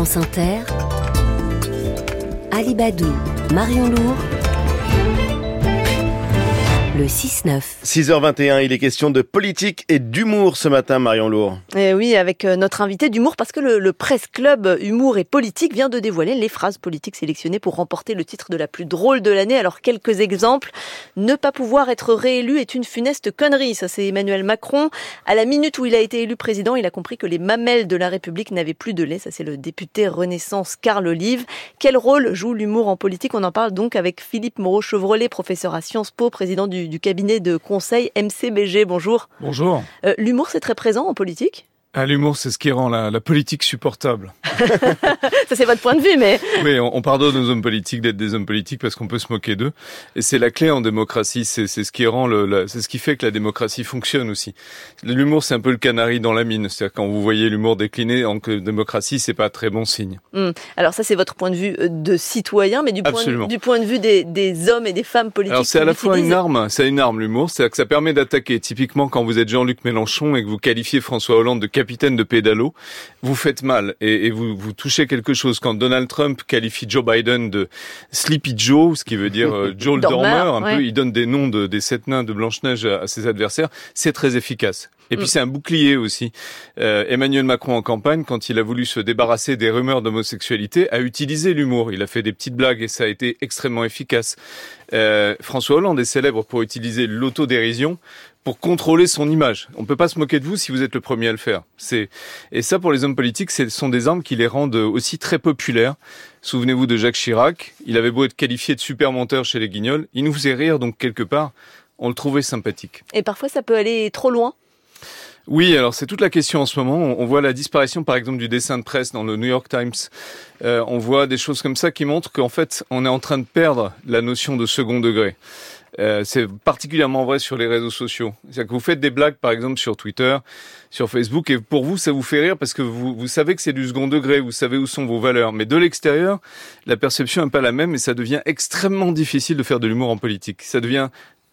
France Inter, Alibadou, Marion Lourd, le 6-9. 6h21, il est question de politique et d'humour ce matin, Marion Lourd. Et oui, avec euh, notre invité d'humour, parce que le, le Presse Club Humour et Politique vient de dévoiler les phrases politiques sélectionnées pour remporter le titre de la plus drôle de l'année. Alors, quelques exemples. Ne pas pouvoir être réélu est une funeste connerie. Ça, c'est Emmanuel Macron. À la minute où il a été élu président, il a compris que les mamelles de la République n'avaient plus de lait. Ça, c'est le député Renaissance Carl Olive. Quel rôle joue l'humour en politique? On en parle donc avec Philippe Moreau-Chevrolet, professeur à Sciences Po, président du, du cabinet de conseil MCBG. Bonjour. Bonjour. Euh, l'humour, c'est très présent en politique? Ah, l'humour, c'est ce qui rend la, la politique supportable. ça, c'est votre point de vue, mais... Oui, on, on pardonne aux hommes politiques d'être des hommes politiques parce qu'on peut se moquer d'eux. Et c'est la clé en démocratie. C'est ce qui rend le, c'est ce qui fait que la démocratie fonctionne aussi. L'humour, c'est un peu le canari dans la mine. C'est-à-dire quand vous voyez l'humour décliner en démocratie, c'est pas très bon signe. Hum. Alors ça, c'est votre point de vue euh, de citoyen, mais du, point de, du point de, vue des, des, hommes et des femmes politiques. Alors c'est à la fois une arme, c'est une arme l'humour. C'est-à-dire que ça permet d'attaquer. Typiquement, quand vous êtes Jean-Luc Mélenchon et que vous qualifiez François Hollande de capitaine de pédalo, vous faites mal et, et vous, vous, touchez quelque chose. Quand Donald Trump qualifie Joe Biden de Sleepy Joe, ce qui veut dire euh, Joe le dormeur, un ouais. peu, il donne des noms de, des sept nains de Blanche-Neige à, à, ses adversaires, c'est très efficace. Et puis mm. c'est un bouclier aussi. Euh, Emmanuel Macron en campagne, quand il a voulu se débarrasser des rumeurs d'homosexualité, a utilisé l'humour. Il a fait des petites blagues et ça a été extrêmement efficace. Euh, François Hollande est célèbre pour utiliser l'autodérision pour contrôler son image. On peut pas se moquer de vous si vous êtes le premier à le faire. Et ça pour les hommes politiques, ce sont des armes qui les rendent aussi très populaires. Souvenez-vous de Jacques Chirac, il avait beau être qualifié de super menteur chez les Guignols, il nous faisait rire donc quelque part, on le trouvait sympathique. Et parfois ça peut aller trop loin. Oui, alors c'est toute la question en ce moment. On voit la disparition, par exemple, du dessin de presse dans le New York Times. Euh, on voit des choses comme ça qui montrent qu'en fait, on est en train de perdre la notion de second degré. Euh, c'est particulièrement vrai sur les réseaux sociaux. C'est-à-dire que vous faites des blagues, par exemple, sur Twitter, sur Facebook, et pour vous, ça vous fait rire parce que vous, vous savez que c'est du second degré, vous savez où sont vos valeurs. Mais de l'extérieur, la perception n'est pas la même et ça devient extrêmement difficile de faire de l'humour en politique. Ça devient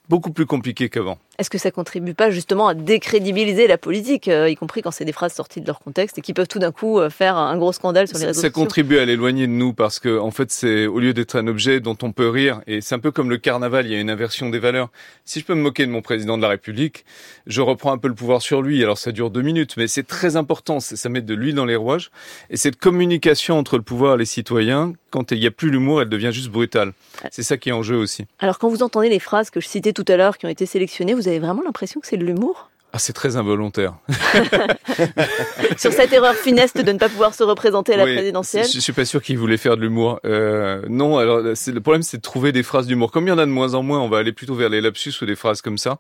beaucoup plus compliqué qu'avant. Est-ce que ça contribue pas justement à décrédibiliser la politique, euh, y compris quand c'est des phrases sorties de leur contexte et qui peuvent tout d'un coup euh, faire un gros scandale sur les réseaux ça, sociaux Ça contribue à l'éloigner de nous parce que en fait c'est au lieu d'être un objet dont on peut rire et c'est un peu comme le carnaval, il y a une inversion des valeurs. Si je peux me moquer de mon président de la République, je reprends un peu le pouvoir sur lui. Alors ça dure deux minutes, mais c'est très important. Ça met de l'huile dans les rouages et cette communication entre le pouvoir et les citoyens, quand il n'y a plus l'humour, elle devient juste brutale. C'est ça qui est en jeu aussi. Alors quand vous entendez les phrases que je citais tout à l'heure qui ont été sélectionnées, vous avez vraiment l'impression que c'est de l'humour? Ah, c'est très involontaire. Sur cette erreur funeste de ne pas pouvoir se représenter à la oui, présidentielle. Je suis pas sûr qu'il voulait faire de l'humour. Euh, non, alors le problème c'est de trouver des phrases d'humour. Comme il y en a de moins en moins, on va aller plutôt vers les lapsus ou des phrases comme ça.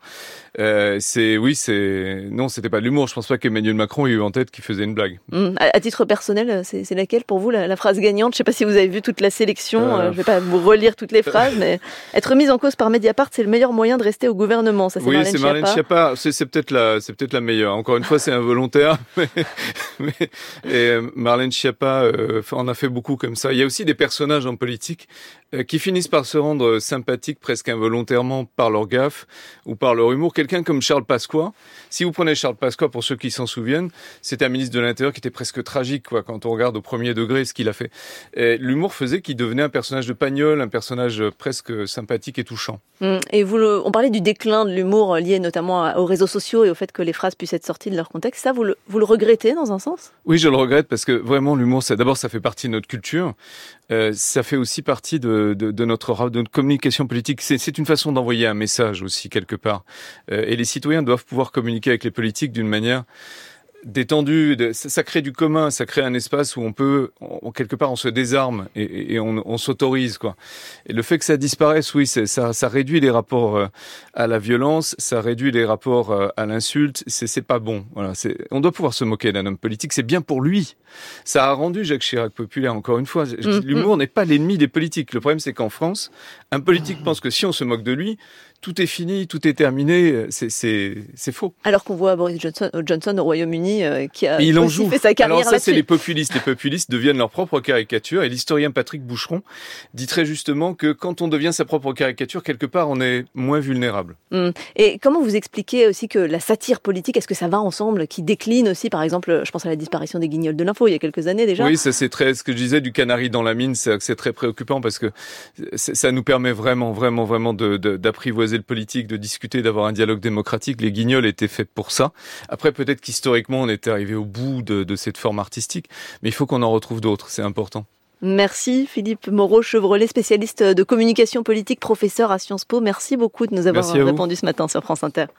Euh, c'est oui, c'est non, c'était pas de l'humour. Je pense pas qu'Emmanuel Macron ait eu en tête qu'il faisait une blague. Mmh. À, à, titre personnel, c'est laquelle pour vous la, la, phrase gagnante? Je sais pas si vous avez vu toute la sélection. Euh... Je vais pas vous relire toutes les phrases, mais être mise en cause par Mediapart, c'est le meilleur moyen de rester au gouvernement. Ça, c'est oui, c'est Marlène Schiappa. C'est peut-être c'est peut-être la meilleure. Encore une fois, c'est involontaire. Mais, et Marlène Schiappa euh, en a fait beaucoup comme ça. Il y a aussi des personnages en politique euh, qui finissent par se rendre sympathiques presque involontairement par leur gaffe ou par leur humour. Quelqu'un comme Charles Pasqua. Si vous prenez Charles Pasqua, pour ceux qui s'en souviennent, c'était un ministre de l'Intérieur qui était presque tragique, quoi, quand on regarde au premier degré ce qu'il a fait. L'humour faisait qu'il devenait un personnage de pagnol, un personnage presque sympathique et touchant. Mmh. Et vous, on parlait du déclin de l'humour lié notamment aux réseaux sociaux au fait que les phrases puissent être sorties de leur contexte. Ça, vous le, vous le regrettez dans un sens? Oui, je le regrette parce que vraiment l'humour, ça d'abord ça fait partie de notre culture, euh, ça fait aussi partie de, de, de, notre, de notre communication politique. C'est une façon d'envoyer un message aussi quelque part. Euh, et les citoyens doivent pouvoir communiquer avec les politiques d'une manière détendu, de, ça, crée du commun, ça crée un espace où on peut, on, quelque part, on se désarme et, et on, on s'autorise quoi. Et le fait que ça disparaisse, oui, ça, ça réduit les rapports euh, à la violence, ça réduit les rapports euh, à l'insulte. C'est pas bon. Voilà, on doit pouvoir se moquer d'un homme politique. C'est bien pour lui. Ça a rendu Jacques Chirac populaire. Encore une fois, Mm-hmm. l'humour n'est pas l'ennemi des politiques. Le problème, c'est qu'en France, un politique pense que si on se moque de lui, tout est fini, tout est terminé, c'est faux. Alors qu'on voit Boris Johnson, Johnson au Royaume-Uni qui a il aussi fait sa carrière Alors ça, c'est les populistes. Les populistes deviennent leur propre caricature. Et l'historien Patrick Boucheron dit très justement que quand on devient sa propre caricature, quelque part, on est moins vulnérable. Hum. Et comment vous expliquez aussi que la satire politique, est-ce que ça va ensemble, qui décline aussi, par exemple, je pense à la disparition des guignols de l'info il y a quelques années déjà Oui, ça c'est très, ce que je disais du canari dans la mine, c'est très préoccupant parce que ça nous permet vraiment, vraiment, vraiment d'apprivoiser le politique, de discuter, d'avoir un dialogue démocratique. Les guignols étaient faits pour ça. Après, peut-être qu'historiquement, on était arrivé au bout de, de cette forme artistique, mais il faut qu'on en retrouve d'autres, c'est important. Merci Philippe Moreau-Chevrolet, spécialiste de communication politique, professeur à Sciences Po. Merci beaucoup de nous avoir répondu ce matin sur France Inter.